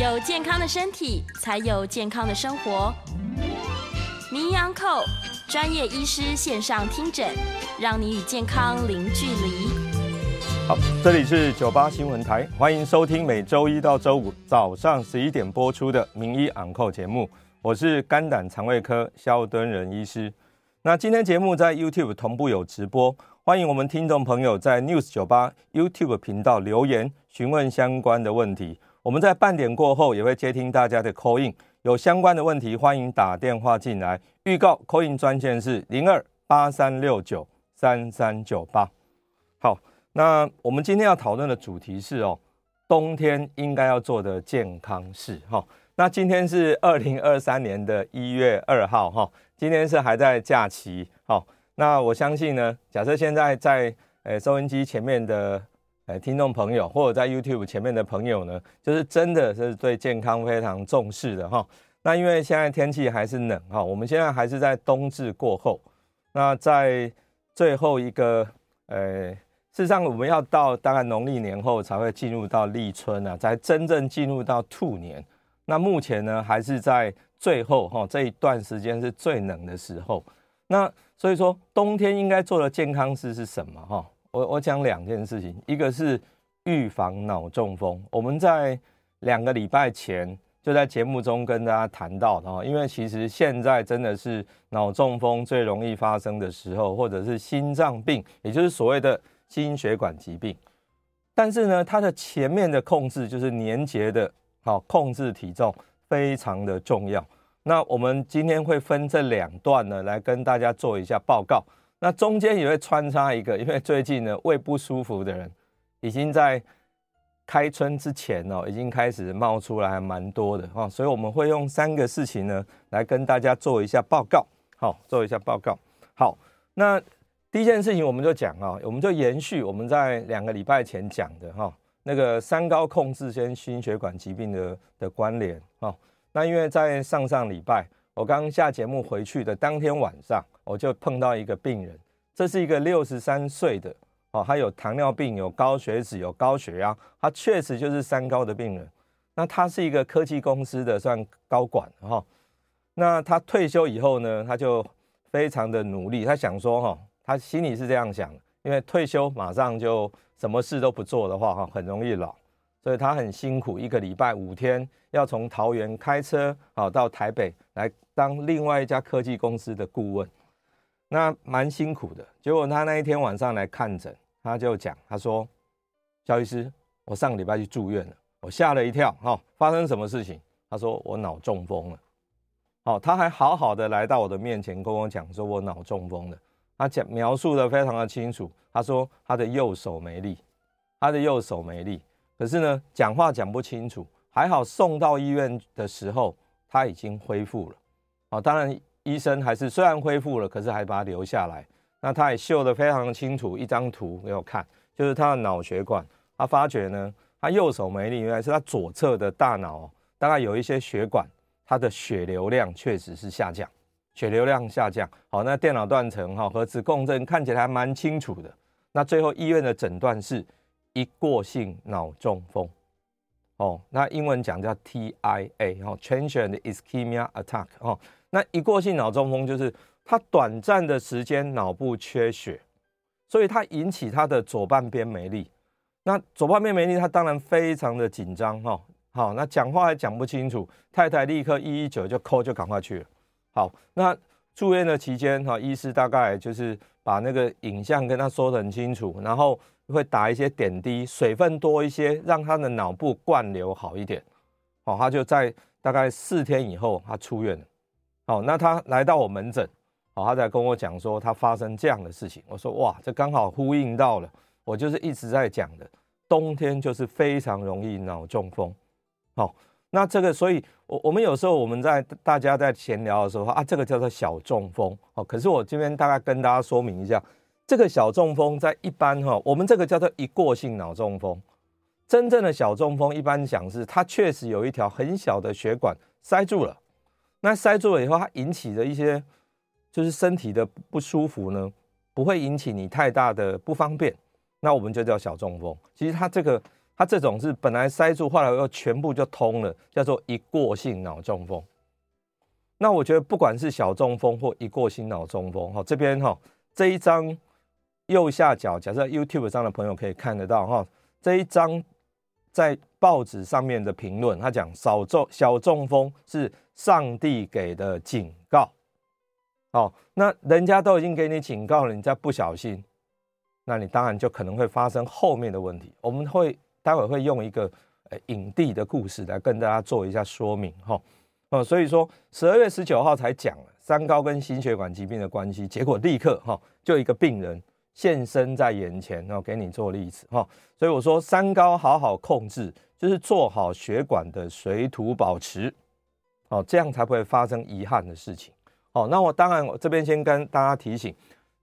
有健康的身体，才有健康的生活。名医昂寇专业医师线上听诊，让你与健康零距离。好，这里是九八新闻台，欢迎收听每周一到周五早上十一点播出的名医昂寇节目。我是肝胆肠胃科萧敦仁医师。那今天节目在 YouTube 同步有直播，欢迎我们听众朋友在 News 九八 YouTube 频道留言询问相关的问题。我们在半点过后也会接听大家的 call in，有相关的问题欢迎打电话进来。预告 call in 专线是零二八三六九三三九八。好，那我们今天要讨论的主题是哦，冬天应该要做的健康事哈。那今天是二零二三年的一月二号哈。今天是还在假期，好，那我相信呢，假设现在在呃收音机前面的呃听众朋友，或者在 YouTube 前面的朋友呢，就是真的是对健康非常重视的哈。那因为现在天气还是冷哈，我们现在还是在冬至过后，那在最后一个呃，事实上我们要到大概农历年后才会进入到立春啊，才真正进入到兔年。那目前呢，还是在。最后哈，这一段时间是最冷的时候，那所以说冬天应该做的健康事是什么哈？我我讲两件事情，一个是预防脑中风。我们在两个礼拜前就在节目中跟大家谈到的，因为其实现在真的是脑中风最容易发生的时候，或者是心脏病，也就是所谓的心血管疾病。但是呢，它的前面的控制就是年节的好控制体重。非常的重要。那我们今天会分这两段呢，来跟大家做一下报告。那中间也会穿插一个，因为最近呢胃不舒服的人，已经在开春之前哦，已经开始冒出来，蛮多的哈。所以我们会用三个事情呢，来跟大家做一下报告。好，做一下报告。好，那第一件事情我们就讲啊，我们就延续我们在两个礼拜前讲的哈。那个三高控制跟心血管疾病的的关联哦，那因为在上上礼拜我刚下节目回去的当天晚上，我就碰到一个病人，这是一个六十三岁的哦，他有糖尿病、有高血脂、有高血压，他确实就是三高的病人。那他是一个科技公司的算高管哈，那他退休以后呢，他就非常的努力，他想说哈，他心里是这样想，因为退休马上就。什么事都不做的话，哈，很容易老，所以他很辛苦，一个礼拜五天要从桃园开车啊到台北来当另外一家科技公司的顾问，那蛮辛苦的。结果他那一天晚上来看诊，他就讲，他说：“萧医师，我上个礼拜去住院了，我吓了一跳，哈，发生什么事情？”他说：“我脑中风了。”哦，他还好好的来到我的面前跟我讲，说我脑中风了。他讲描述的非常的清楚。他说他的右手没力，他的右手没力，可是呢，讲话讲不清楚。还好送到医院的时候他已经恢复了。啊，当然医生还是虽然恢复了，可是还把他留下来。那他也秀得非常的清楚，一张图给我看，就是他的脑血管。他发觉呢，他右手没力，原来是他左侧的大脑大概有一些血管，他的血流量确实是下降。血流量下降，好，那电脑断层哈，核磁共振看起来还蛮清楚的。那最后医院的诊断是一过性脑中风，哦，那英文讲叫 TIA 哦，Transient Ischemia Attack 哦，那一过性脑中风就是它短暂的时间脑部缺血，所以它引起他的左半边没力。那左半边没力，他当然非常的紧张哈，好，那讲话还讲不清楚，太太立刻一一九就 call 就赶快去了。好，那住院的期间哈，医师大概就是把那个影像跟他说得很清楚，然后会打一些点滴，水分多一些，让他的脑部灌流好一点。好，他就在大概四天以后，他出院了。好，那他来到我门诊，好，他才跟我讲说他发生这样的事情。我说哇，这刚好呼应到了，我就是一直在讲的，冬天就是非常容易脑中风。好。那这个，所以，我我们有时候我们在大家在闲聊的时候啊，这个叫做小中风哦。可是我这边大概跟大家说明一下，这个小中风在一般哈，我们这个叫做一过性脑中风。真正的小中风，一般讲是它确实有一条很小的血管塞住了。那塞住了以后，它引起的一些就是身体的不舒服呢，不会引起你太大的不方便。那我们就叫小中风。其实它这个。他这种是本来塞住，后来又全部就通了，叫做一过性脑中风。那我觉得不管是小中风或一过性脑中风，哈，这边哈这一张右下角，假设 YouTube 上的朋友可以看得到哈，这一张在报纸上面的评论，他讲小中小中风是上帝给的警告。哦，那人家都已经给你警告了，你再不小心，那你当然就可能会发生后面的问题。我们会待会会用一个呃影帝的故事来跟大家做一下说明哈。哦，所以说十二月十九号才讲了三高跟心血管疾病的关系，结果立刻哈就一个病人现身在眼前，然后给你做例子哈。所以我说三高好好控制，就是做好血管的水土保持，哦，这样才不会发生遗憾的事情。哦，那我当然，我这边先跟大家提醒，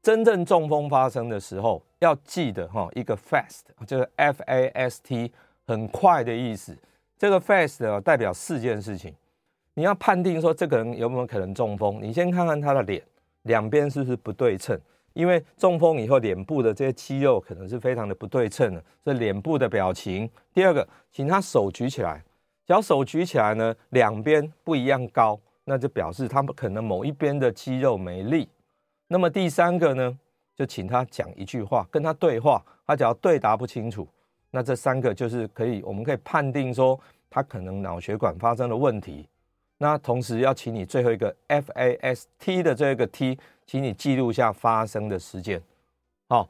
真正中风发生的时候，要记得哈，一个 fast 就是 F A S T，很快的意思。这个 fast 代表四件事情，你要判定说这个人有没有可能中风，你先看看他的脸，两边是不是不对称，因为中风以后脸部的这些肌肉可能是非常的不对称的，所以脸部的表情。第二个，请他手举起来，只要手举起来呢，两边不一样高。那就表示他们可能某一边的肌肉没力。那么第三个呢，就请他讲一句话，跟他对话。他只要对答不清楚，那这三个就是可以，我们可以判定说他可能脑血管发生了问题。那同时要请你最后一个 F A S T 的这个 T，请你记录下发生的时间。好，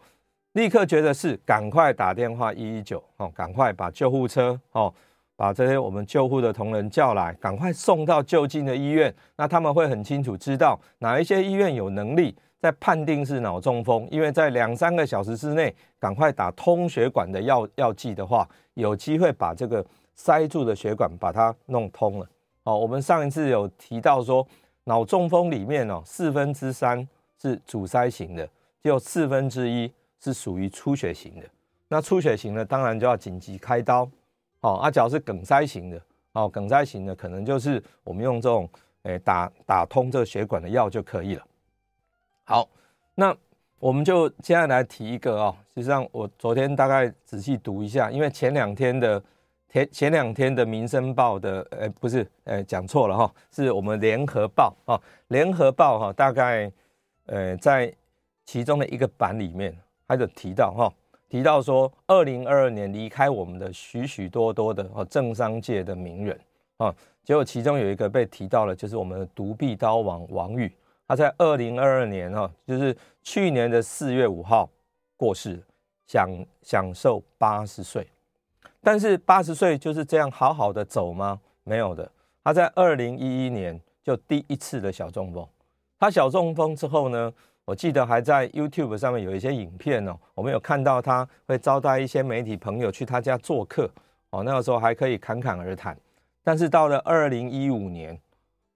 立刻觉得是赶快打电话一一九，哦，赶快把救护车，哦。把这些我们救护的同仁叫来，赶快送到就近的医院。那他们会很清楚知道哪一些医院有能力在判定是脑中风，因为在两三个小时之内赶快打通血管的药药剂的话，有机会把这个塞住的血管把它弄通了。哦，我们上一次有提到说，脑中风里面哦，四分之三是阻塞型的，只有四分之一是属于出血型的。那出血型的当然就要紧急开刀。哦，阿脚是梗塞型的，哦，梗塞型的可能就是我们用这种，诶，打打通这个血管的药就可以了。好，那我们就接下来提一个哦，实际上我昨天大概仔细读一下，因为前两天的前前两天的《民生报》的，诶，不是，诶，讲错了哈，是我们《联合报》啊，《联合报》哈，大概，呃，在其中的一个版里面，他就提到哈。提到说，二零二二年离开我们的许许多多的哦政商界的名人啊，结果其中有一个被提到了，就是我们的独臂刀王王玉，他在二零二二年哈，就是去年的四月五号过世，享享受八十岁。但是八十岁就是这样好好的走吗？没有的，他在二零一一年就第一次的小中风，他小中风之后呢？我记得还在 YouTube 上面有一些影片哦，我们有看到他会招待一些媒体朋友去他家做客哦，那个时候还可以侃侃而谈。但是到了二零一五年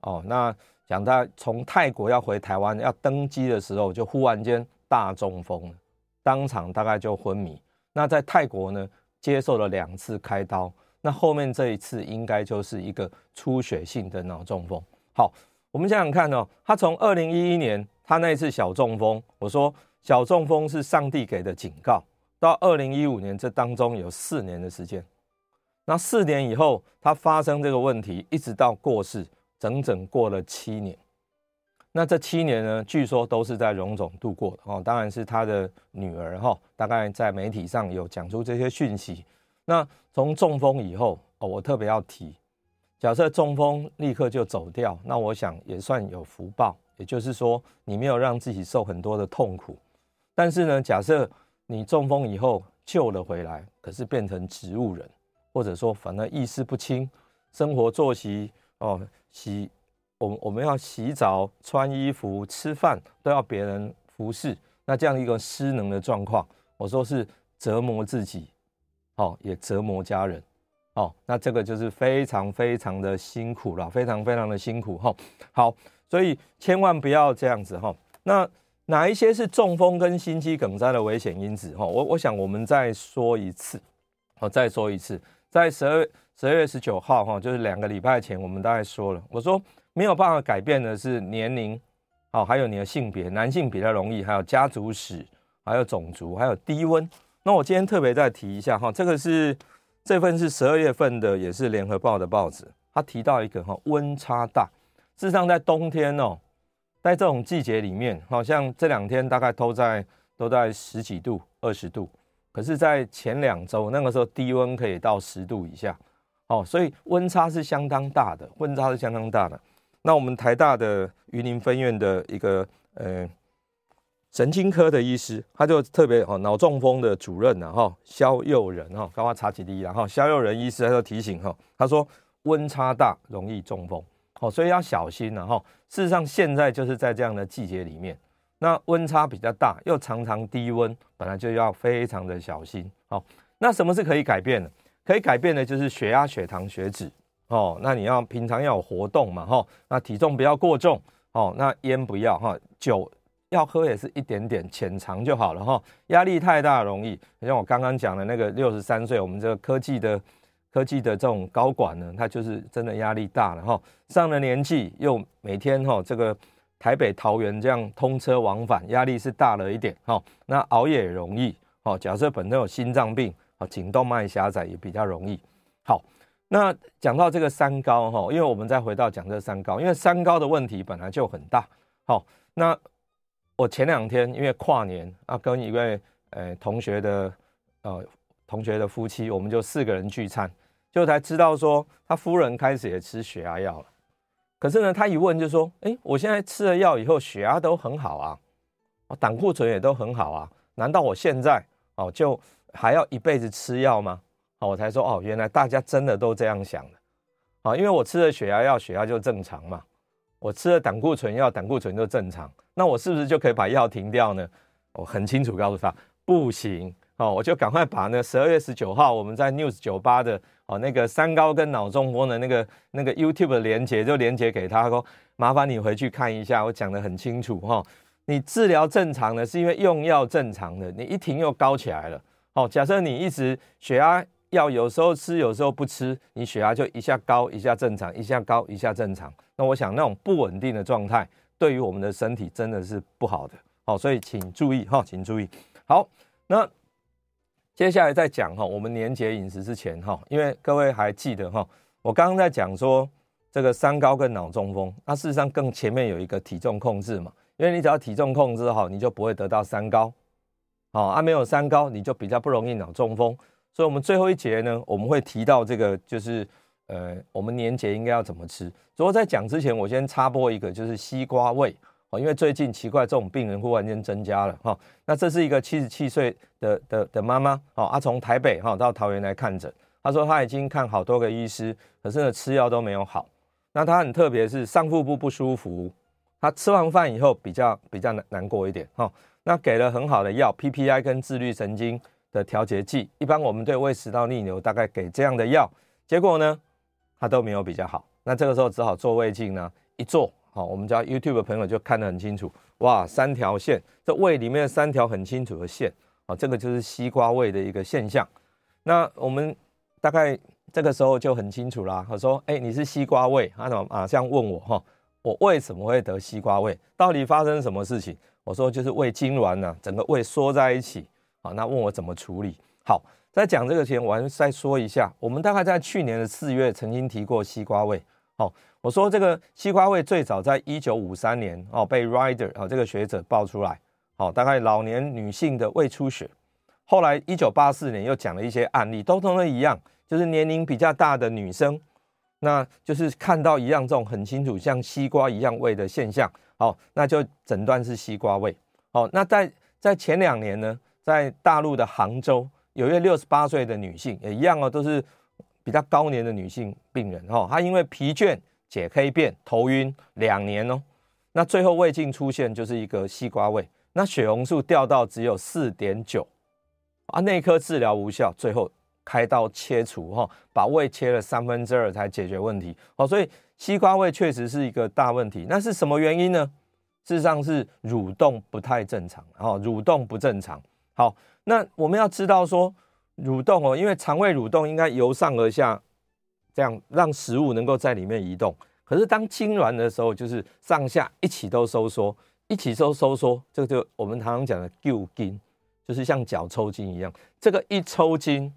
哦，那讲他从泰国要回台湾要登机的时候，就忽然间大中风，当场大概就昏迷。那在泰国呢，接受了两次开刀，那后面这一次应该就是一个出血性的脑中风。好，我们想想看哦，他从二零一一年。他那一次小中风，我说小中风是上帝给的警告。到二零一五年，这当中有四年的时间。那四年以后，他发生这个问题，一直到过世，整整过了七年。那这七年呢，据说都是在荣总度过的哦。当然是他的女儿哈，大概在媒体上有讲出这些讯息。那从中风以后哦，我特别要提，假设中风立刻就走掉，那我想也算有福报。也就是说，你没有让自己受很多的痛苦，但是呢，假设你中风以后救了回来，可是变成植物人，或者说反而意识不清，生活作息哦，洗我我们要洗澡、穿衣服、吃饭都要别人服侍，那这样一个失能的状况，我说是折磨自己，哦，也折磨家人，哦，那这个就是非常非常的辛苦了，非常非常的辛苦哈，好。所以千万不要这样子哈。那哪一些是中风跟心肌梗塞的危险因子哈？我我想我们再说一次，好，再说一次，在十二十二月十九号哈，就是两个礼拜前，我们大概说了，我说没有办法改变的是年龄，好，还有你的性别，男性比较容易，还有家族史，还有种族，还有低温。那我今天特别再提一下哈，这个是这份是十二月份的，也是联合报的报纸。他提到一个哈温差大，事实上在冬天哦，在这种季节里面，好像这两天大概都在都在十几度、二十度，可是，在前两周那个时候低温可以到十度以下，哦，所以温差是相当大的，温差是相当大的。那我们台大的云林分院的一个呃。神经科的医师，他就特别哦，脑中风的主任然后肖佑仁哈，刚刚查起第一然后肖佑仁医师他就提醒哈，他说温差大容易中风哦，所以要小心然后事实上现在就是在这样的季节里面，那温差比较大又常常低温，本来就要非常的小心哦。那什么是可以改变的？可以改变的就是血压、血糖、血脂哦。那你要平常要有活动嘛哈，那体重不要过重哦，那烟不要哈，酒。要喝也是一点点浅尝就好了哈，压力太大容易，像我刚刚讲的那个六十三岁，我们这个科技的科技的这种高管呢，他就是真的压力大了哈，上了年纪又每天哈这个台北桃园这样通车往返，压力是大了一点哈，那熬夜也容易哦，假设本身有心脏病啊，颈动脉狭窄也比较容易。好，那讲到这个三高哈，因为我们再回到讲这三高，因为三高的问题本来就很大，好那。我前两天因为跨年啊，跟一位呃同学的呃同学的夫妻，我们就四个人聚餐，就才知道说他夫人开始也吃血压药了。可是呢，他一问就说：“哎，我现在吃了药以后，血压都很好啊，我胆固醇也都很好啊，难道我现在哦就还要一辈子吃药吗？”哦，我才说哦，原来大家真的都这样想的啊，因为我吃了血压药，血压就正常嘛。我吃了胆固醇药，胆固醇就正常，那我是不是就可以把药停掉呢？我很清楚告诉他，不行哦，我就赶快把那十二月十九号我们在 News 酒吧的哦那个三高跟脑中风的那个那个 YouTube 的连接就连接给他，说麻烦你回去看一下，我讲得很清楚哈。你治疗正常的是因为用药正常的，你一停又高起来了。哦，假设你一直血压药有时候吃有时候不吃，你血压就一下高一下正常，一下高一下正常。那我想那种不稳定的状态，对于我们的身体真的是不好的，好，所以请注意哈，请注意。好，那接下来再讲哈，我们年节饮食之前哈，因为各位还记得哈，我刚刚在讲说这个三高跟脑中风，那事实上更前面有一个体重控制嘛，因为你只要体重控制好，你就不会得到三高，好啊，没有三高你就比较不容易脑中风，所以我们最后一节呢，我们会提到这个就是。呃，我们年节应该要怎么吃？不过在讲之前，我先插播一个，就是西瓜味哦，因为最近奇怪，这种病人忽然间增加了哈。那这是一个七十七岁的的的妈妈哦，她从台北哈到桃园来看诊，她说她已经看好多个医师，可是呢吃药都没有好。那她很特别是上腹部不舒服，她吃完饭以后比较比较难难过一点哈。那给了很好的药，PPI 跟自律神经的调节剂，一般我们对胃食道逆流大概给这样的药，结果呢？她都没有比较好，那这个时候只好做胃镜呢。一做，好，我们家 YouTube 的朋友就看得很清楚，哇，三条线，这胃里面三条很清楚的线，啊，这个就是西瓜胃的一个现象。那我们大概这个时候就很清楚啦。我说，哎，你是西瓜胃，他怎么马上问我哈，我为什么会得西瓜胃？到底发生什么事情？我说就是胃痉挛呐，整个胃缩在一起，好，那问我怎么处理？好。在讲这个前，我还再说一下，我们大概在去年的四月曾经提过西瓜胃。哦，我说这个西瓜胃最早在一九五三年哦被 Rider 哦这个学者爆出来，哦大概老年女性的胃出血。后来一九八四年又讲了一些案例，都同样一样，就是年龄比较大的女生，那就是看到一样这种很清楚像西瓜一样胃的现象，哦那就诊断是西瓜胃。哦，那在在前两年呢，在大陆的杭州。有一位六十八岁的女性也一样哦，都是比较高年的女性病人哈。她因为疲倦、解黑便、头晕两年哦，那最后胃镜出现就是一个西瓜胃，那血红素掉到只有四点九啊，内科治疗无效，最后开刀切除哈，把胃切了三分之二才解决问题哦。所以西瓜胃确实是一个大问题，那是什么原因呢？事实上是蠕动不太正常，哦，蠕动不正常，好。那我们要知道说蠕动哦，因为肠胃蠕动应该由上而下，这样让食物能够在里面移动。可是当痉挛的时候，就是上下一起都收缩，一起都收缩，这个就我们常常讲的旧筋，就是像脚抽筋一样。这个一抽筋，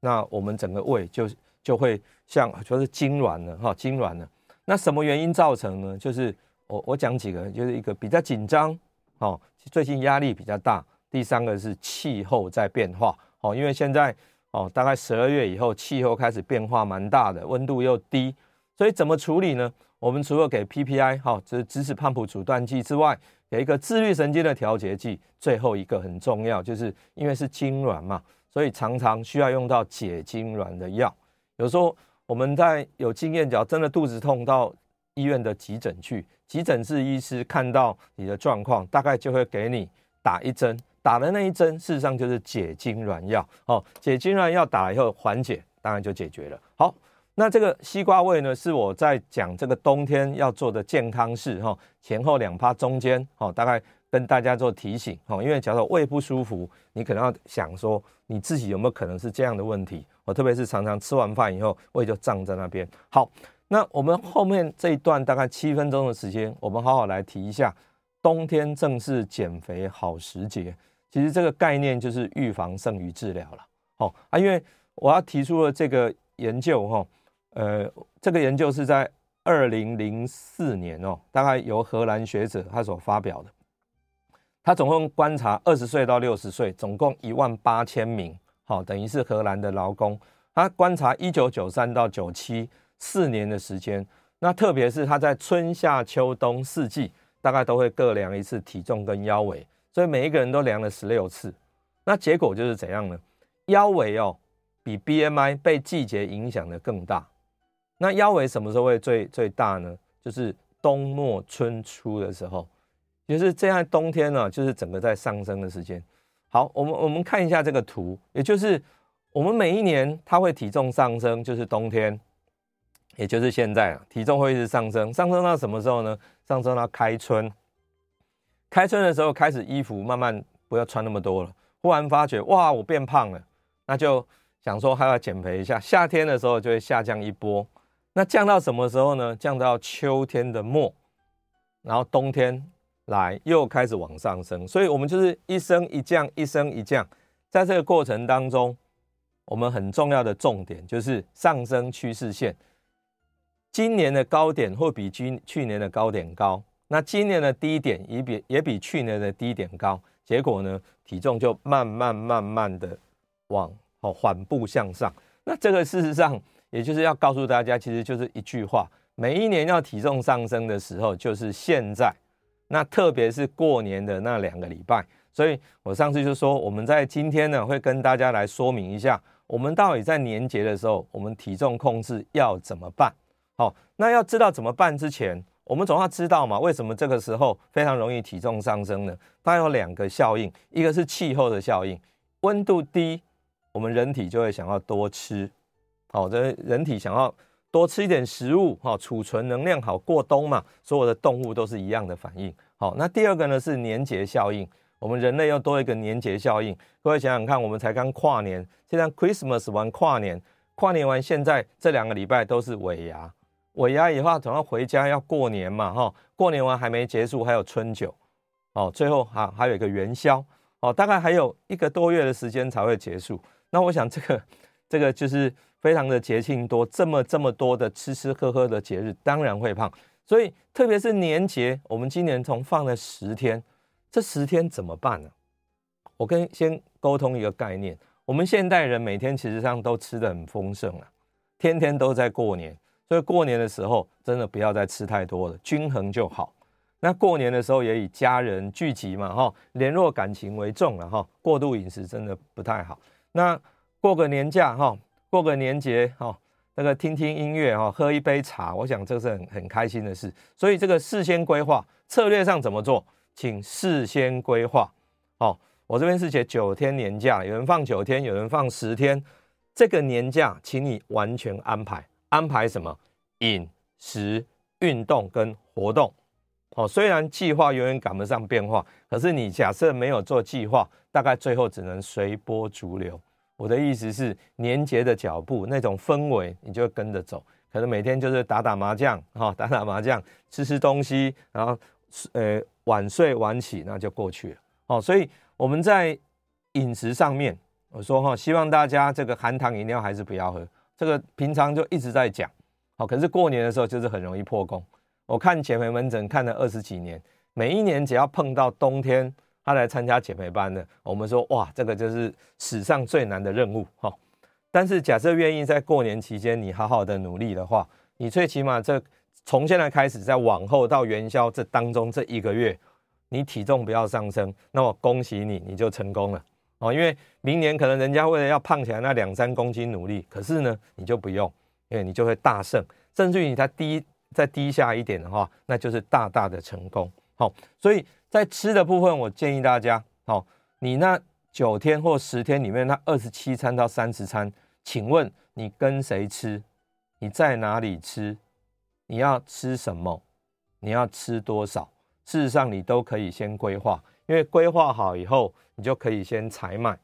那我们整个胃就就会像就是痉挛了哈，痉挛了。那什么原因造成呢？就是我我讲几个，就是一个比较紧张，哦，最近压力比较大。第三个是气候在变化，哦，因为现在哦，大概十二月以后气候开始变化蛮大的，温度又低，所以怎么处理呢？我们除了给 PPI 哈，就是质子胖普阻断剂之外，给一个自律神经的调节剂，最后一个很重要，就是因为是痉挛嘛，所以常常需要用到解痉挛的药。有时候我们在有经验，只要真的肚子痛到医院的急诊去，急诊室医师看到你的状况，大概就会给你打一针，打的那一针事实上就是解痙攣药。哦，解痙攣药打了以后缓解，当然就解决了。好。那这个西瓜胃呢，是我在讲这个冬天要做的健康事哈，前后两趴中间哈，大概跟大家做提醒哈，因为假如胃不舒服，你可能要想说你自己有没有可能是这样的问题，我特别是常常吃完饭以后胃就胀在那边。好，那我们后面这一段大概七分钟的时间，我们好好来提一下，冬天正是减肥好时节。其实这个概念就是预防胜于治疗了。好啊，因为我要提出了这个研究哈。呃，这个研究是在二零零四年哦，大概由荷兰学者他所发表的。他总共观察二十岁到六十岁，总共一万八千名，好，等于是荷兰的劳工。他观察一九九三到九七四年的时间，那特别是他在春夏秋冬四季，大概都会各量一次体重跟腰围，所以每一个人都量了十六次。那结果就是怎样呢？腰围哦，比 BMI 被季节影响的更大。那腰围什么时候会最最大呢？就是冬末春初的时候，就是这样。冬天呢，就是整个在上升的时间。好，我们我们看一下这个图，也就是我们每一年它会体重上升，就是冬天，也就是现在啊，体重会一直上升，上升到什么时候呢？上升到开春。开春的时候开始衣服慢慢不要穿那么多了，忽然发觉哇，我变胖了，那就想说还要减肥一下。夏天的时候就会下降一波。那降到什么时候呢？降到秋天的末，然后冬天来又开始往上升，所以我们就是一升一降，一升一降。在这个过程当中，我们很重要的重点就是上升趋势线。今年的高点会比去去年的高点高，那今年的低点也比也比去年的低点高，结果呢，体重就慢慢慢慢的往哦缓步向上。那这个事实上。也就是要告诉大家，其实就是一句话：每一年要体重上升的时候，就是现在。那特别是过年的那两个礼拜。所以我上次就说，我们在今天呢，会跟大家来说明一下，我们到底在年节的时候，我们体重控制要怎么办？好，那要知道怎么办之前，我们总要知道嘛，为什么这个时候非常容易体重上升呢？它有两个效应，一个是气候的效应，温度低，我们人体就会想要多吃。好，这人体想要多吃一点食物，哈，储存能量好过冬嘛。所有的动物都是一样的反应。好，那第二个呢是年节效应，我们人类要多一个年节效应。各位想想看，我们才刚跨年，现在 Christmas 完跨年，跨年完现在这两个礼拜都是尾牙，尾牙以后总要回家要过年嘛，哈，过年完还没结束，还有春酒，哦，最后还还有一个元宵，哦，大概还有一个多月的时间才会结束。那我想这个 这个就是。非常的节庆多，这么这么多的吃吃喝喝的节日，当然会胖。所以特别是年节，我们今年从放了十天，这十天怎么办呢？我跟先沟通一个概念，我们现代人每天其实上都吃得很丰盛啊，天天都在过年，所以过年的时候真的不要再吃太多了，均衡就好。那过年的时候也以家人聚集嘛，哈，联络感情为重了哈，过度饮食真的不太好。那过个年假哈。过个年节哈，那个听听音乐哈，喝一杯茶，我想这是很很开心的事。所以这个事先规划策略上怎么做，请事先规划。哦，我这边是写九天年假，有人放九天，有人放十天。这个年假，请你完全安排，安排什么？饮食、运动跟活动。哦，虽然计划永远赶不上变化，可是你假设没有做计划，大概最后只能随波逐流。我的意思是，年节的脚步那种氛围，你就跟着走。可能每天就是打打麻将，哈，打打麻将，吃吃东西，然后呃晚睡晚起，那就过去了。哦，所以我们在饮食上面，我说哈，希望大家这个含糖饮料还是不要喝。这个平常就一直在讲，好，可是过年的时候就是很容易破功。我看减肥门诊看了二十几年，每一年只要碰到冬天，他来参加减肥班的，我们说哇，这个就是史上最难的任务哈。但是假设愿意在过年期间你好好的努力的话，你最起码这从现在开始，在往后到元宵这当中这一个月，你体重不要上升，那我恭喜你，你就成功了哦。因为明年可能人家为了要胖起来那两三公斤努力，可是呢，你就不用，因为你就会大胜，甚至于你再低再低下一点的话，那就是大大的成功。好，所以在吃的部分，我建议大家，好，你那九天或十天里面那二十七餐到三十餐，请问你跟谁吃？你在哪里吃？你要吃什么？你要吃多少？事实上，你都可以先规划，因为规划好以后，你就可以先采买，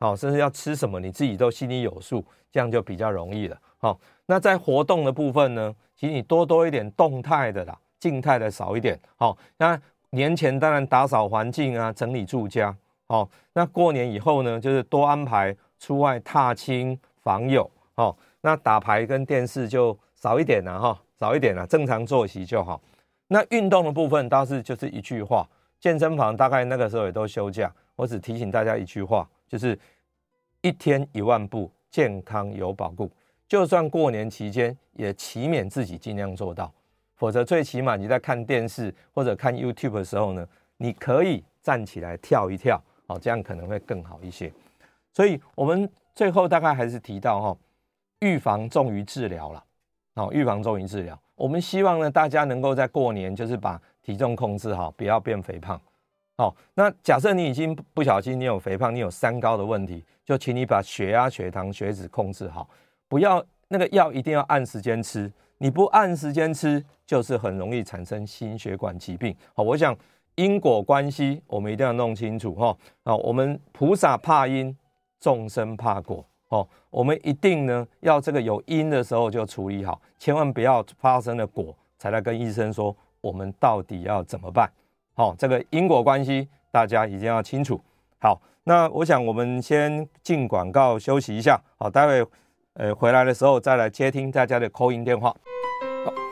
好，甚至要吃什么，你自己都心里有数，这样就比较容易了。好，那在活动的部分呢，请你多多一点动态的啦。静态的少一点，好。那年前当然打扫环境啊，整理住家，好。那过年以后呢，就是多安排出外踏青访友，好。那打牌跟电视就少一点了哈，少一点了，正常作息就好。那运动的部分倒是就是一句话，健身房大概那个时候也都休假，我只提醒大家一句话，就是一天一万步，健康有保固。就算过年期间，也期勉自己尽量做到。否则，最起码你在看电视或者看 YouTube 的时候呢，你可以站起来跳一跳，哦，这样可能会更好一些。所以，我们最后大概还是提到哈，预防重于治疗了，哦，预防重于治疗。我们希望呢，大家能够在过年就是把体重控制好，不要变肥胖。哦，那假设你已经不小心你有肥胖，你有三高的问题，就请你把血压、血糖、血脂控制好，不要那个药一定要按时间吃。你不按时间吃，就是很容易产生心血管疾病。好，我想因果关系我们一定要弄清楚哈。好，我们菩萨怕因，众生怕果。哦，我们一定呢要这个有因的时候就处理好，千万不要发生了果才来跟医生说我们到底要怎么办。好，这个因果关系大家一定要清楚。好，那我想我们先进广告休息一下。好，待会呃回来的时候再来接听大家的 call in 电话。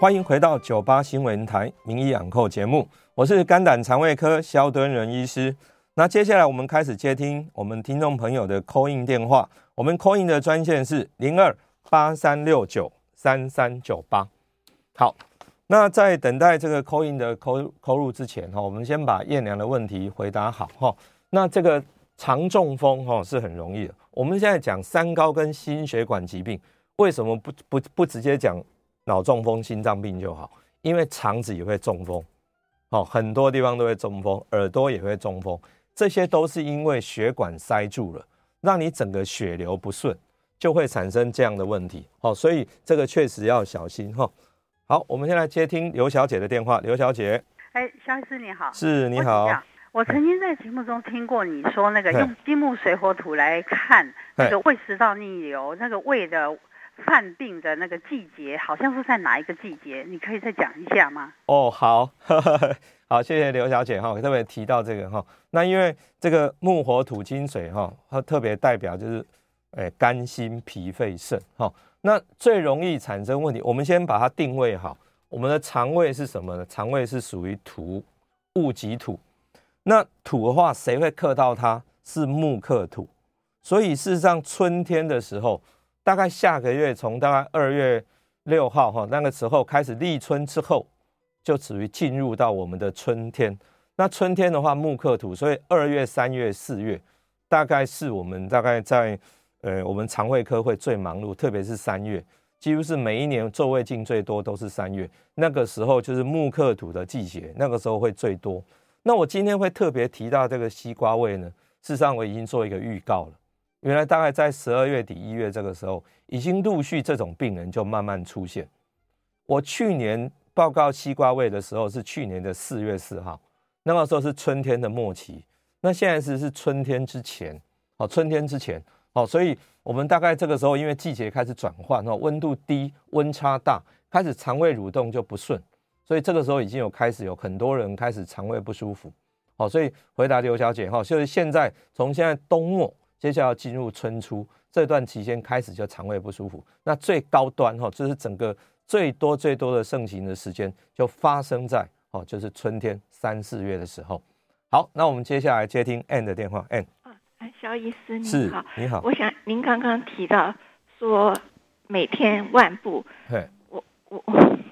欢迎回到九八新闻台名医养扣节目，我是肝胆肠胃科萧敦仁医师。那接下来我们开始接听我们听众朋友的 call in 电话，我们 Coin 的专线是零二八三六九三三九八。好，那在等待这个 Coin 的 call call 入之前哈，我们先把燕良的问题回答好哈。那这个肠中风哈是很容易的，我们现在讲三高跟心血管疾病，为什么不不不直接讲？脑中风、心脏病就好，因为肠子也会中风，好，很多地方都会中风，耳朵也会中风，这些都是因为血管塞住了，让你整个血流不顺，就会产生这样的问题，好，所以这个确实要小心哈。好，我们先来接听刘小姐的电话，刘小姐，哎，肖医师你好，是你好，我曾经在节目中听过你说那个用金木水火土来看那个胃食道逆流，那个胃的。犯病的那个季节好像是在哪一个季节？你可以再讲一下吗？哦，好，呵 呵好，谢谢刘小姐哈，特别提到这个哈。那因为这个木火土金水哈，它特别代表就是哎肝心脾肺肾哈。那最容易产生问题，我们先把它定位好。我们的肠胃是什么呢？肠胃是属于土，物及土。那土的话，谁会克到它？是木克土。所以事实上，春天的时候。大概下个月，从大概二月六号哈，那个时候开始立春之后，就属于进入到我们的春天。那春天的话，木克土，所以二月、三月、四月，大概是我们大概在呃我们肠胃科会最忙碌，特别是三月，几乎是每一年座位进最多都是三月。那个时候就是木克土的季节，那个时候会最多。那我今天会特别提到这个西瓜味呢，事实上我已经做一个预告了。原来大概在十二月底一月这个时候，已经陆续这种病人就慢慢出现。我去年报告西瓜味的时候是去年的四月四号，那个时候是春天的末期。那现在是是春天之前，哦，春天之前，哦，所以我们大概这个时候因为季节开始转换，哦，温度低，温差大，开始肠胃蠕动就不顺，所以这个时候已经有开始有很多人开始肠胃不舒服。哦，所以回答刘小姐哈，就是现在从现在冬末。接下来进入春初这段期间开始就肠胃不舒服。那最高端哈，就是整个最多最多的盛行的时间就发生在哦，就是春天三四月的时候。好，那我们接下来接听 Ann 的电话，Ann。啊，肖医师你是好，你好。我想您刚刚提到说每天万步，对，我我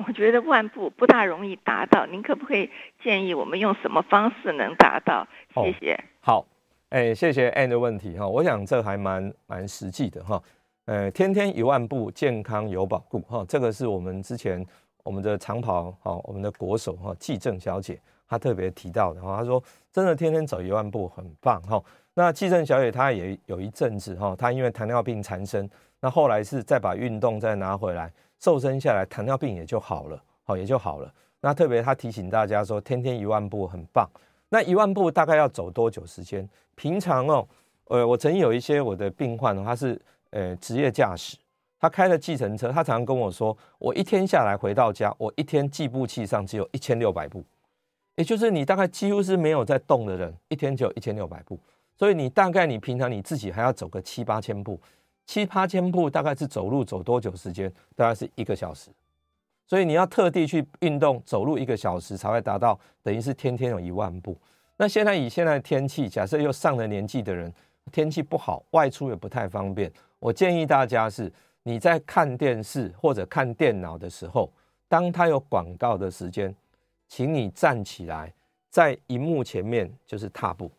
我觉得万步不大容易达到，您可不可以建议我们用什么方式能达到？谢谢。哦、好，哎，谢谢 Ann 的问题哈，我想这还蛮蛮实际的哈。呃，天天一万步，健康有保固哈，这个是我们之前我们的长跑哈，我们的国手哈，纪政小姐。她特别提到的哈，她说真的天天走一万步很棒哈。那纪政小姐她也有一阵子哈，她因为糖尿病缠身，那后来是再把运动再拿回来，瘦身下来，糖尿病也就好了，好也就好了。那特别她提醒大家说，天天一万步很棒。那一万步大概要走多久时间？平常哦，呃，我曾经有一些我的病患，他是呃职业驾驶，他开了计程车，他常常跟我说，我一天下来回到家，我一天计步器上只有一千六百步。也就是你大概几乎是没有在动的人，一天就有一千六百步，所以你大概你平常你自己还要走个七八千步，七八千步大概是走路走多久时间？大概是一个小时，所以你要特地去运动走路一个小时才会达到，等于是天天有一万步。那现在以现在的天气，假设又上了年纪的人，天气不好，外出也不太方便，我建议大家是你在看电视或者看电脑的时候，当它有广告的时间。请你站起来，在荧幕前面就是踏步，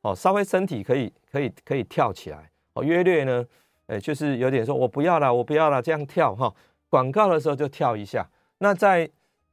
哦，稍微身体可以可以可以跳起来，哦，约略呢，诶，就是有点说我不要了，我不要了，这样跳哈。广告的时候就跳一下。那在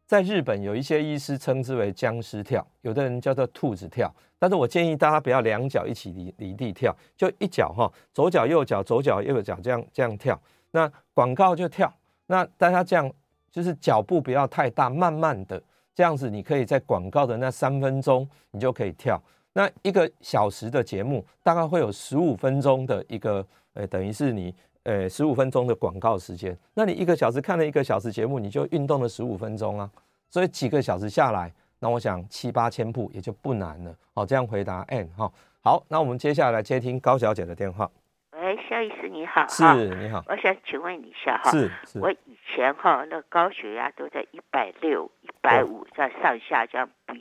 在日本有一些医师称之为僵尸跳，有的人叫做兔子跳，但是我建议大家不要两脚一起离离地跳，就一脚哈，左脚右脚，左脚右脚这样这样跳。那广告就跳，那大家这样就是脚步不要太大，慢慢的。这样子，你可以在广告的那三分钟，你就可以跳。那一个小时的节目，大概会有十五分钟的一个，呃，等于是你，呃，十五分钟的广告时间。那你一个小时看了一个小时节目，你就运动了十五分钟啊。所以几个小时下来，那我想七八千步也就不难了。好，这样回答 Ann 哈。好，那我们接下来接听高小姐的电话。喂，肖医师你好。是，你好。我想请问你一下哈。是是。我以前哈，那高血压都在一百六。一百五在上下这样不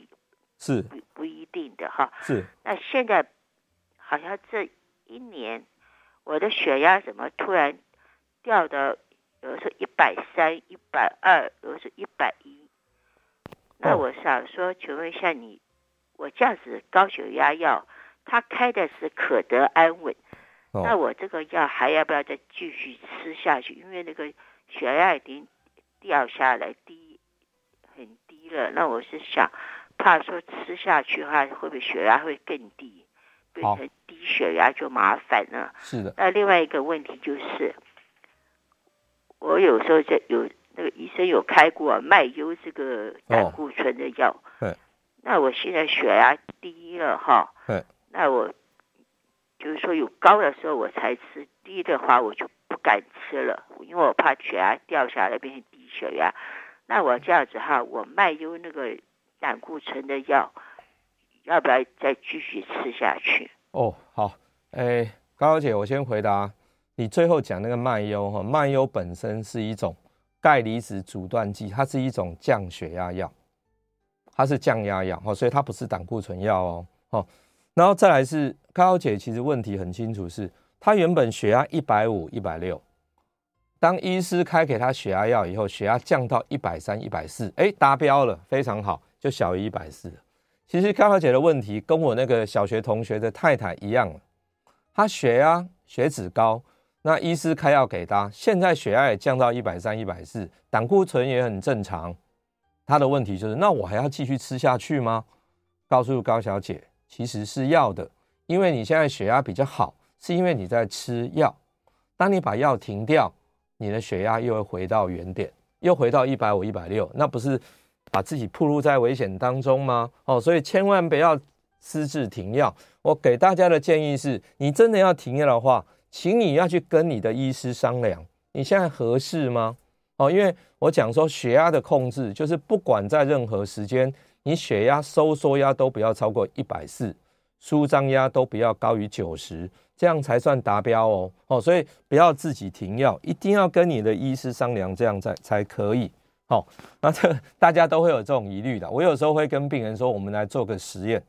是不不一定的哈，是。那现在好像这一年我的血压怎么突然掉到有的时候一百三、一百二，有的时候一百一。那我想说，请问一下你，我这样子高血压药，他开的是可得安稳，那我这个药还要不要再继续吃下去？因为那个血压已经掉下来低。很低了，那我是想，怕说吃下去的话，会不会血压会更低，变成低血压就麻烦了。是的。那另外一个问题就是，我有时候在有那个医生有开过麦优这个胆固醇的药。对、哦。那我现在血压低了哈。对。那我就是说有高的时候我才吃，低的话我就不敢吃了，因为我怕血压掉下来变成低血压。那我这样子哈，我麦优那个胆固醇的药，要不要再继续吃下去？哦，好，诶，高小姐，我先回答你最后讲那个慢优哈，慢优本身是一种钙离子阻断剂，它是一种降血压药，它是降压药哈，所以它不是胆固醇药哦，哦，然后再来是高小姐，其实问题很清楚是，她原本血压一百五、一百六。当医师开给他血压药以后，血压降到一百三、一百四，哎，达标了，非常好，就小于一百四了。其实高小姐的问题跟我那个小学同学的太太一样，她血压血脂高，那医师开药给她，现在血压也降到一百三、一百四，胆固醇也很正常。她的问题就是，那我还要继续吃下去吗？告诉高小姐，其实是要的，因为你现在血压比较好，是因为你在吃药。当你把药停掉。你的血压又会回到原点，又回到一百五、一百六，那不是把自己暴露在危险当中吗？哦，所以千万不要私自停药。我给大家的建议是，你真的要停药的话，请你要去跟你的医师商量，你现在合适吗？哦，因为我讲说血压的控制，就是不管在任何时间，你血压收缩压都不要超过一百四，舒张压都不要高于九十，这样才算达标哦。哦，所以不要自己停药，一定要跟你的医师商量，这样才才可以。好、哦，那这大家都会有这种疑虑的。我有时候会跟病人说，我们来做个实验。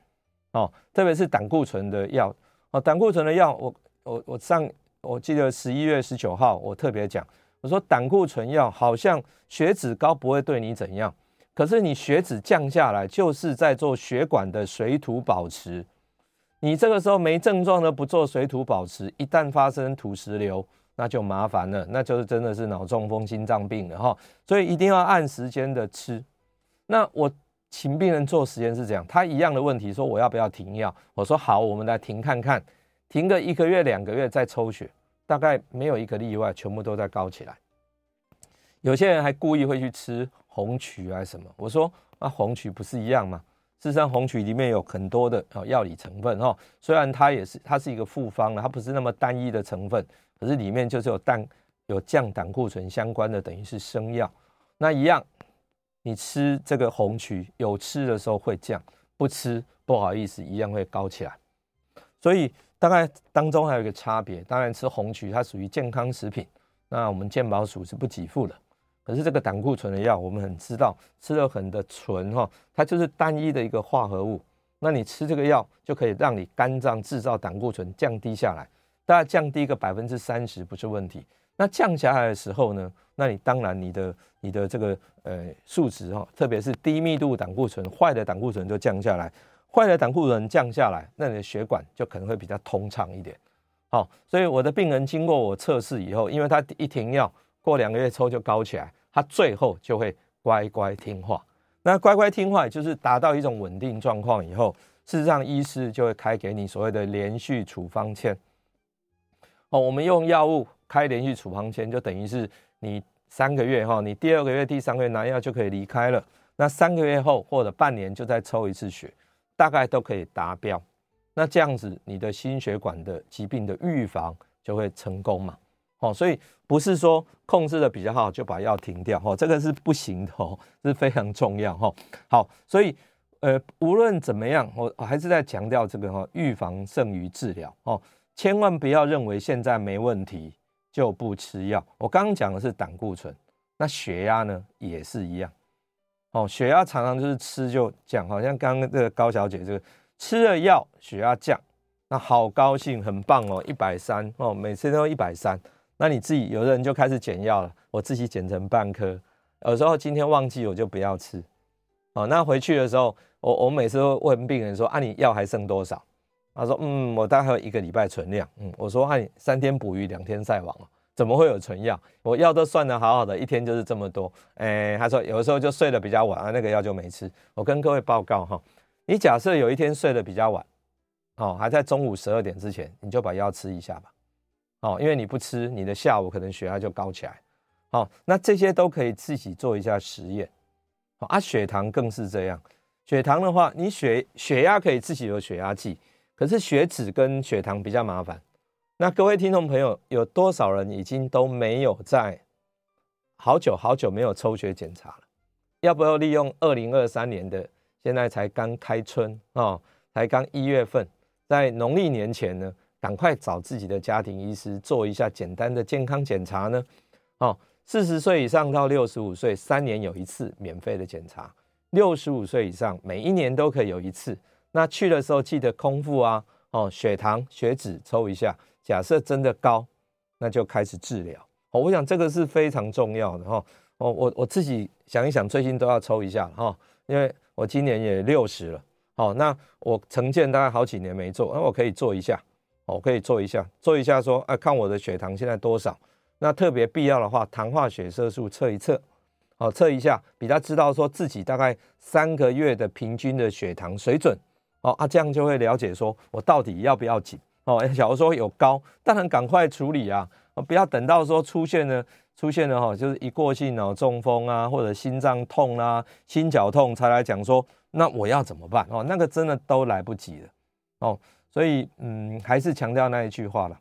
哦，特别是胆固醇的药。哦，胆固醇的药，我我我上我记得十一月十九号，我特别讲，我说胆固醇药好像血脂高不会对你怎样，可是你血脂降下来，就是在做血管的水土保持。你这个时候没症状的不做水土保持，一旦发生土石流。那就麻烦了，那就是真的是脑中风、心脏病了哈，所以一定要按时间的吃。那我请病人做实验是这样，他一样的问题说我要不要停药？我说好，我们来停看看，停个一个月、两个月再抽血，大概没有一个例外，全部都在高起来。有些人还故意会去吃红曲啊什么，我说那红曲不是一样吗？事实上红曲里面有很多的哦药理成分哈，虽然它也是它是一个复方的，它不是那么单一的成分。可是里面就是有蛋有降胆固醇相关的，等于是生药。那一样，你吃这个红曲，有吃的时候会降，不吃不好意思，一样会高起来。所以大概当中还有一个差别，当然吃红曲它属于健康食品，那我们健保署是不给付的。可是这个胆固醇的药，我们很知道，吃了很的醇哈，它就是单一的一个化合物。那你吃这个药就可以让你肝脏制造胆固醇降低下来。大概降低个百分之三十不是问题。那降下来的时候呢，那你当然你的你的这个呃数值哈，特别是低密度胆固醇，坏的胆固醇就降下来，坏的胆固醇降下来，那你的血管就可能会比较通畅一点。好，所以我的病人经过我测试以后，因为他一停药，过两个月抽就高起来，他最后就会乖乖听话。那乖乖听话，也就是达到一种稳定状况以后，事实上医师就会开给你所谓的连续处方签。哦，我们用药物开连续处方签，就等于是你三个月哈，你第二个月、第三个月拿药就可以离开了。那三个月后或者半年就再抽一次血，大概都可以达标。那这样子，你的心血管的疾病的预防就会成功嘛？哦，所以不是说控制的比较好就把药停掉，哦，这个是不行的哦，是非常重要哈。好，所以呃，无论怎么样，我还是在强调这个哈，预防胜于治疗哦。千万不要认为现在没问题就不吃药。我刚刚讲的是胆固醇，那血压呢也是一样。哦，血压常常就是吃就降，好像刚刚这个高小姐这个吃了药血压降，那好高兴，很棒哦，一百三哦，每次都一百三。那你自己有的人就开始减药了，我自己减成半颗，有时候今天忘记我就不要吃。哦，那回去的时候，我我每次都问病人说啊，你药还剩多少？他说：“嗯，我大概有一个礼拜存量。嗯，我说：那你三天捕鱼两天晒网，怎么会有存药？我药都算得好好的，一天就是这么多。哎，他说有的时候就睡得比较晚啊，那个药就没吃。我跟各位报告哈，你假设有一天睡得比较晚，哦，还在中午十二点之前，你就把药吃一下吧。哦，因为你不吃，你的下午可能血压就高起来。哦，那这些都可以自己做一下实验。啊，血糖更是这样。血糖的话，你血血压可以自己有血压计。可是血脂跟血糖比较麻烦，那各位听众朋友，有多少人已经都没有在好久好久没有抽血检查了？要不要利用二零二三年的现在才刚开春啊，才刚一月份，在农历年前呢，赶快找自己的家庭医师做一下简单的健康检查呢？哦，四十岁以上到六十五岁，三年有一次免费的检查；六十五岁以上，每一年都可以有一次。那去的时候记得空腹啊，哦，血糖、血脂抽一下，假设真的高，那就开始治疗。哦，我想这个是非常重要的哈。哦，我我自己想一想，最近都要抽一下哈，因为我今年也六十了。哦，那我成健大概好几年没做，那我可以做一下，我可以做一下，做一下说，哎，看我的血糖现在多少。那特别必要的话，糖化血色素测一测，哦，测一下，比较知道说自己大概三个月的平均的血糖水准。哦啊，这样就会了解说，我到底要不要紧哦？假如说有高，当然赶快处理啊，不要等到说出现了出现了哈，就是一过性脑中风啊，或者心脏痛啊、心绞痛才来讲说，那我要怎么办哦？那个真的都来不及了哦。所以嗯，还是强调那一句话了：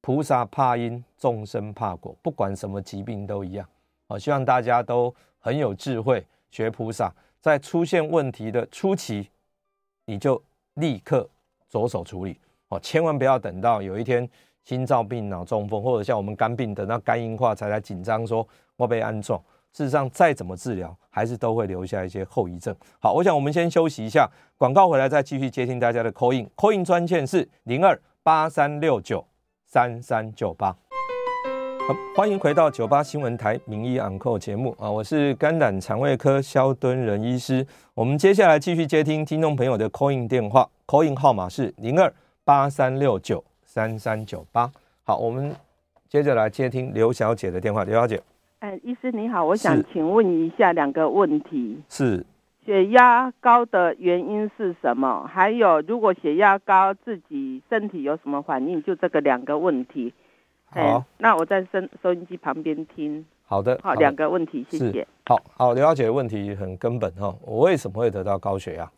菩萨怕因，众生怕果，不管什么疾病都一样。哦，希望大家都很有智慧，学菩萨，在出现问题的初期。你就立刻着手处理，哦，千万不要等到有一天心脏病、脑中风，或者像我们肝病，等到肝硬化才来紧张说我被安装。事实上，再怎么治疗，还是都会留下一些后遗症。好，我想我们先休息一下，广告回来再继续接听大家的 call in。call in 专线是零二八三六九三三九八。好，欢迎回到九八新闻台名医昂扣节目啊，我是肝胆肠胃科肖敦仁医师。我们接下来继续接听听众朋友的 call in 电话，call in 号码是零二八三六九三三九八。好，我们接着来接听刘小姐的电话，刘小姐。哎，医师你好，我想请问一下两个问题。是。血压高的原因是什么？还有，如果血压高，自己身体有什么反应？就这个两个问题。好、欸，那我在收收音机旁边听。好的，好，两个问题，谢谢。好好，刘小姐的问题很根本哈，我为什么会得到高血压？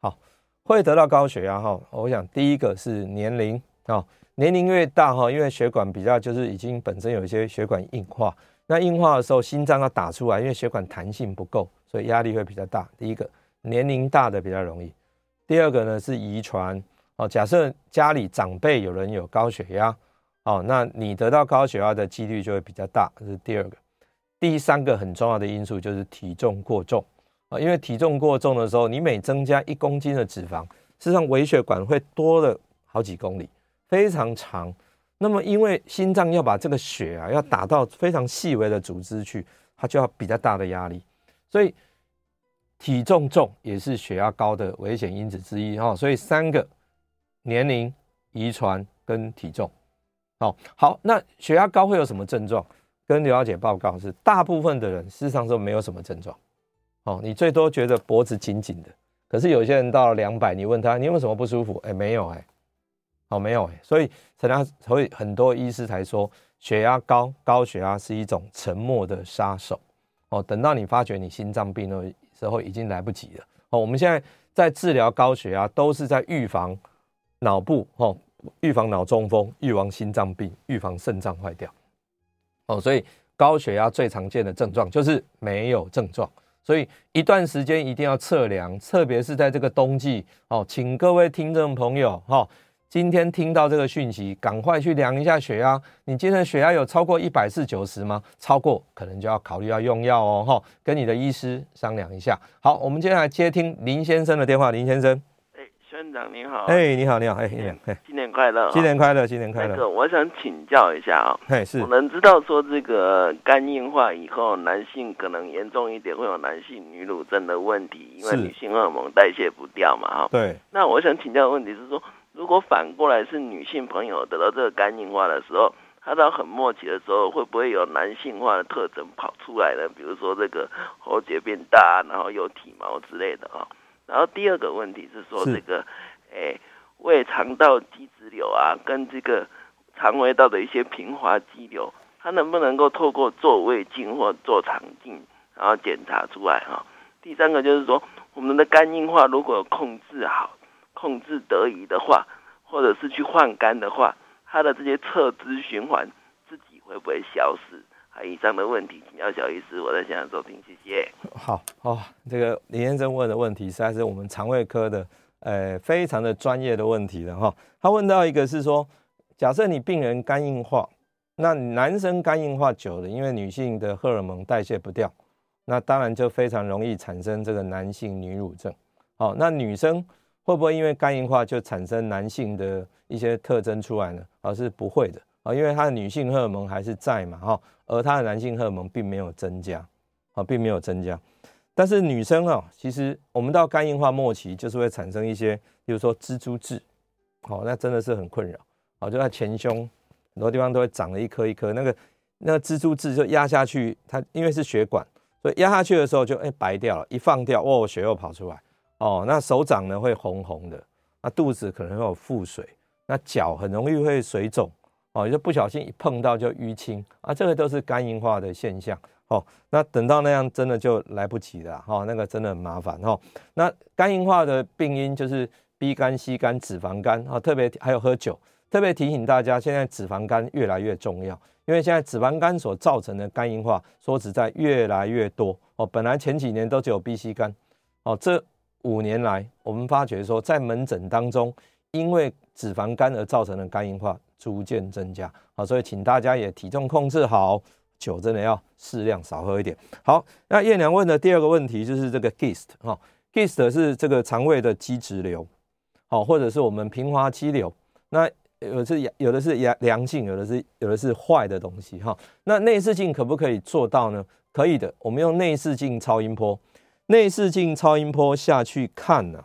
好，会得到高血压哈，我想第一个是年龄啊，年龄越大哈，因为血管比较就是已经本身有一些血管硬化，那硬化的时候心脏要打出来，因为血管弹性不够，所以压力会比较大。第一个，年龄大的比较容易。第二个呢是遗传哦，假设家里长辈有人有高血压。哦，那你得到高血压的几率就会比较大，这是第二个。第三个很重要的因素就是体重过重啊，因为体重过重的时候，你每增加一公斤的脂肪，事实上微血管会多了好几公里，非常长。那么因为心脏要把这个血啊要打到非常细微的组织去，它就要比较大的压力，所以体重重也是血压高的危险因子之一哈。所以三个：年龄、遗传跟体重。哦，好，那血压高会有什么症状？跟刘小姐报告是，大部分的人事实上都没有什么症状。哦，你最多觉得脖子紧紧的，可是有些人到了两百，你问他你有什么不舒服？哎，没有哎，哦，没有哎，所以才他所以很多医师才说，血压高，高血压是一种沉默的杀手。哦，等到你发觉你心脏病的时候，已经来不及了。哦，我们现在在治疗高血压，都是在预防脑部哦。预防脑中风，预防心脏病，预防肾脏坏掉。哦，所以高血压最常见的症状就是没有症状，所以一段时间一定要测量，特别是在这个冬季。哦，请各位听众朋友，哈，今天听到这个讯息，赶快去量一下血压。你今天的血压有超过一百四九十吗？超过可能就要考虑要用药哦，哈，跟你的医师商量一下。好，我们接下来接听林先生的电话，林先生。院长你好，哎、你好，你好，哎，新年，新年快乐，新年快乐，新年快乐。那个，我想请教一下啊，哎，是，我能知道说这个肝硬化以后，男性可能严重一点会有男性女乳症的问题，因为女性荷尔蒙代谢不掉嘛，哈。对。那我想请教的问题是说，如果反过来是女性朋友得到这个肝硬化的时候，她到很末期的时候，会不会有男性化的特征跑出来呢？比如说这个喉结变大，然后有体毛之类的啊。然后第二个问题是说这个。哎，胃肠道肌脂瘤啊，跟这个肠胃道的一些平滑肌瘤，它能不能够透过做胃镜或做肠镜，然后检查出来哈？第三个就是说，我们的肝硬化如果控制好、控制得宜的话，或者是去换肝的话，它的这些侧支循环自己会不会消失？还以上的问题，请教小医师，我在现场收听，谢谢。好哦，这个李先生问的问题实在是我们肠胃科的。呃，非常的专业的问题了哈。他问到一个是说，假设你病人肝硬化，那男生肝硬化久了，因为女性的荷尔蒙代谢不掉，那当然就非常容易产生这个男性女乳症。好，那女生会不会因为肝硬化就产生男性的一些特征出来呢？而是不会的啊，因为她的女性荷尔蒙还是在嘛哈，而她的男性荷尔蒙并没有增加，啊，并没有增加。但是女生啊，其实我们到肝硬化末期，就是会产生一些，比如说蜘蛛痣，哦，那真的是很困扰，哦，就在前胸很多地方都会长了一颗一颗，那个那个蜘蛛痣就压下去，它因为是血管，所以压下去的时候就哎白掉了，一放掉，哦，血又跑出来，哦，那手掌呢会红红的，那肚子可能会有腹水，那脚很容易会水肿，哦，就不小心一碰到就淤青，啊，这个都是肝硬化的现象。哦，那等到那样真的就来不及了哈，那个真的很麻烦哈。那肝硬化的病因就是 B 肝、C 肝、脂肪肝啊，特别还有喝酒。特别提醒大家，现在脂肪肝越来越重要，因为现在脂肪肝所造成的肝硬化，说实在越来越多哦。本来前几年都只有 B、C 肝，哦，这五年来我们发觉说，在门诊当中，因为脂肪肝而造成的肝硬化逐渐增加。好，所以请大家也体重控制好，酒真的要适量少喝一点。好，那叶娘问的第二个问题就是这个 GIST 哈，GIST 是这个肠胃的肌脂瘤，好，或者是我们平滑肌瘤。那有的是，有的是阳良性，有的是有的是坏的东西哈。那内视镜可不可以做到呢？可以的，我们用内视镜超音波，内视镜超音波下去看呢、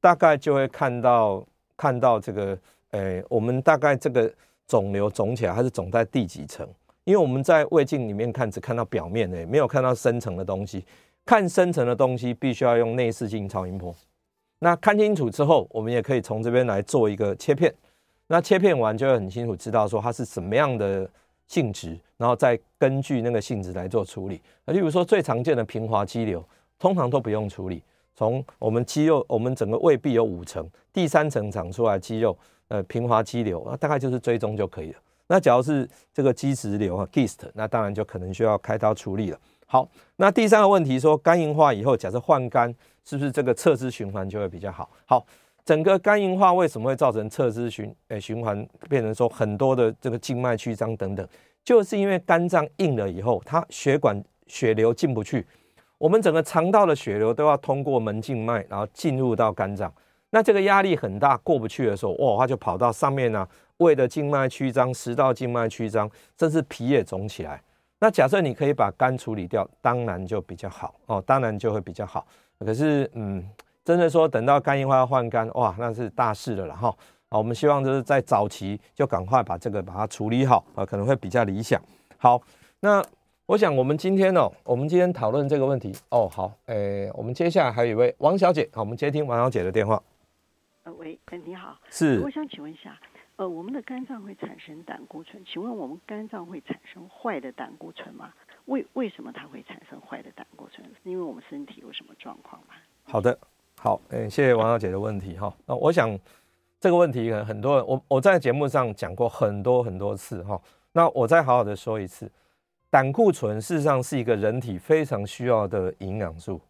大概就会看到看到这个，诶、我们大概这个肿瘤肿起来它是肿在第几层？因为我们在胃镜里面看只看到表面诶，没有看到深层的东西。看深层的东西必须要用内视镜超音波。那看清楚之后，我们也可以从这边来做一个切片。那切片完就会很清楚知道说它是什么样的性质，然后再根据那个性质来做处理。那例如说最常见的平滑肌瘤，通常都不用处理。从我们肌肉，我们整个胃壁有五层，第三层长出来肌肉，呃，平滑肌瘤，那大概就是追踪就可以了。那假如是这个基质瘤啊，GIST，那当然就可能需要开刀处理了。好，那第三个问题说肝硬化以后，假设换肝，是不是这个侧支循环就会比较好？好。整个肝硬化为什么会造成侧支循诶循环变成说很多的这个静脉曲张等等，就是因为肝脏硬了以后，它血管血流进不去，我们整个肠道的血流都要通过门静脉，然后进入到肝脏。那这个压力很大，过不去的时候，哇，它就跑到上面呢、胃的静脉曲张、食道静脉曲张，甚至脾也肿起来。那假设你可以把肝处理掉，当然就比较好哦，当然就会比较好。可是，嗯。真的说，等到肝硬化要换肝，哇，那是大事了了哈。好，我们希望就是在早期就赶快把这个把它处理好啊，可能会比较理想。好，那我想我们今天哦，我们今天讨论这个问题哦，好，诶，我们接下来还有一位王小姐，好，我们接听王小姐的电话。呃，喂，你好，是，我想请问一下，呃，我们的肝脏会产生胆固醇，请问我们肝脏会产生坏的胆固醇吗？为为什么它会产生坏的胆固醇？是因为我们身体有什么状况吗？好的。好，诶，谢谢王小姐的问题哈。那我想这个问题可能很多人，我我在节目上讲过很多很多次哈。那我再好好的说一次，胆固醇事实上是一个人体非常需要的营养素。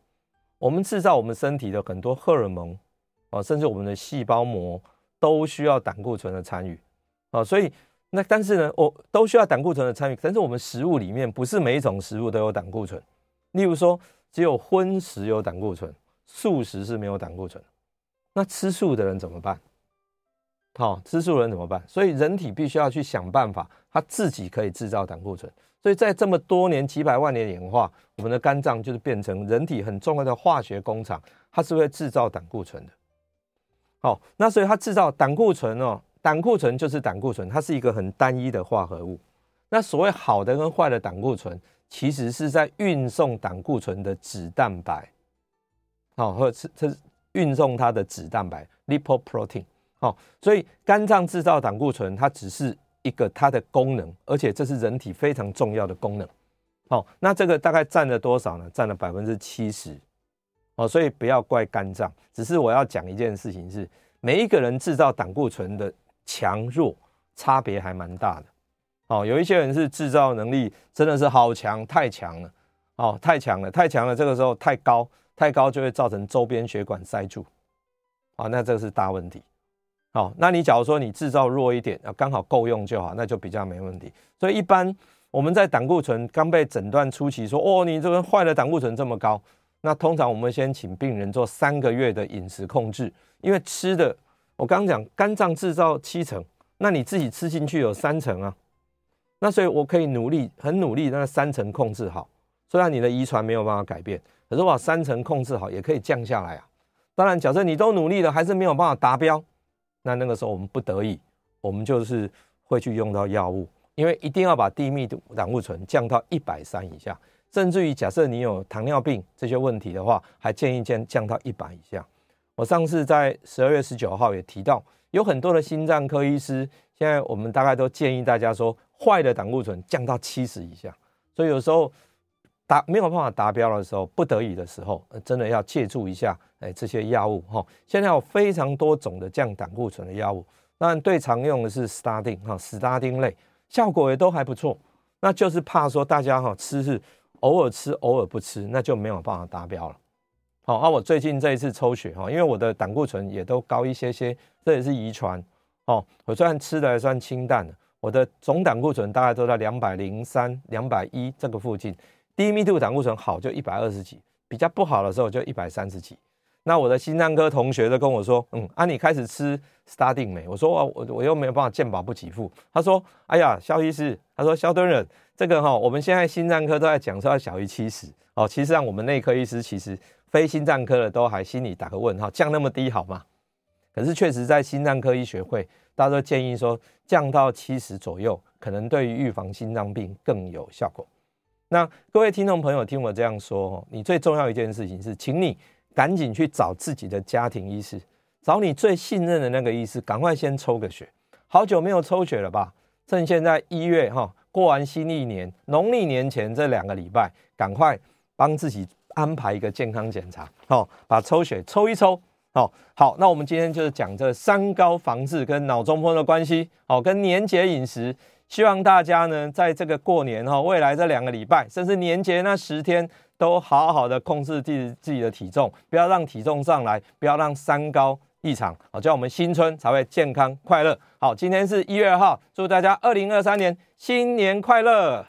我们制造我们身体的很多荷尔蒙啊，甚至我们的细胞膜都需要胆固醇的参与啊。所以那但是呢，我都需要胆固醇的参与，但是我们食物里面不是每一种食物都有胆固醇。例如说，只有荤食有胆固醇。素食是没有胆固醇，那吃素的人怎么办？好，吃素人怎么办？所以人体必须要去想办法，他自己可以制造胆固醇。所以在这么多年几百万年演化，我们的肝脏就是变成人体很重要的化学工厂，它是会制造胆固醇的。好，那所以它制造胆固醇哦，胆固醇就是胆固醇，它是一个很单一的化合物。那所谓好的跟坏的胆固醇，其实是在运送胆固醇的脂蛋白。好，或者是它运送它的脂蛋白 （lipoprotein）。好，所以肝脏制造胆固醇，它只是一个它的功能，而且这是人体非常重要的功能。好，那这个大概占了多少呢？占了百分之七十。哦，所以不要怪肝脏，只是我要讲一件事情是，每一个人制造胆固醇的强弱差别还蛮大的。哦，有一些人是制造能力真的是好强，太强了。哦，太强了，太强了，这个时候太高。太高就会造成周边血管塞住，啊，那这个是大问题。好，那你假如说你制造弱一点，啊，刚好够用就好，那就比较没问题。所以一般我们在胆固醇刚被诊断初期说，哦，你这个坏的胆固醇这么高，那通常我们先请病人做三个月的饮食控制，因为吃的我刚刚讲肝脏制造七成，那你自己吃进去有三成啊，那所以我可以努力很努力，那三成控制好，虽然你的遗传没有办法改变。可是我把三层控制好，也可以降下来啊。当然，假设你都努力了，还是没有办法达标，那那个时候我们不得已，我们就是会去用到药物，因为一定要把低密度胆固醇降到一百三以下，甚至于假设你有糖尿病这些问题的话，还建议降降到一百以下。我上次在十二月十九号也提到，有很多的心脏科医师，现在我们大概都建议大家说，坏的胆固醇降到七十以下。所以有时候。达没有办法达标的时候，不得已的时候，真的要借助一下哎这些药物哈。现在有非常多种的降胆固醇的药物，那最常用的是斯他丁哈，斯他丁类效果也都还不错。那就是怕说大家哈吃是偶尔吃偶尔不吃，那就没有办法达标了。好，那我最近这一次抽血哈，因为我的胆固醇也都高一些些，这也是遗传哦，我虽然吃的还算清淡，我的总胆固醇大概都在两百零三、两百一这个附近，低密度胆固醇好就一百二十几，比较不好的时候就一百三十几。那我的心脏科同学都跟我说，嗯，啊，你开始吃 Statin 没？我说我我又没有办法健保不给付。他说，哎呀，肖医师，他说肖敦仁，这个哈，我们现在心脏科都在讲说要小于七十哦，其实让我们内科医师其实非心脏科的都还心里打个问号，降那么低好吗？可是确实在心脏科医学会，大家都建议说降到七十左右，可能对于预防心脏病更有效果。那各位听众朋友，听我这样说，你最重要一件事情是，请你。赶紧去找自己的家庭医师，找你最信任的那个医师，赶快先抽个血。好久没有抽血了吧？趁现在一月哈，过完新历年，农历年前这两个礼拜，赶快帮自己安排一个健康检查，哦，把抽血抽一抽。好，好，那我们今天就是讲这三高防治跟脑中风的关系，好，跟年节饮食。希望大家呢，在这个过年哈，未来这两个礼拜，甚至年节那十天，都好好的控制自自己的体重，不要让体重上来，不要让三高异常，好，这样我们新春才会健康快乐。好，今天是一月二号，祝大家二零二三年新年快乐。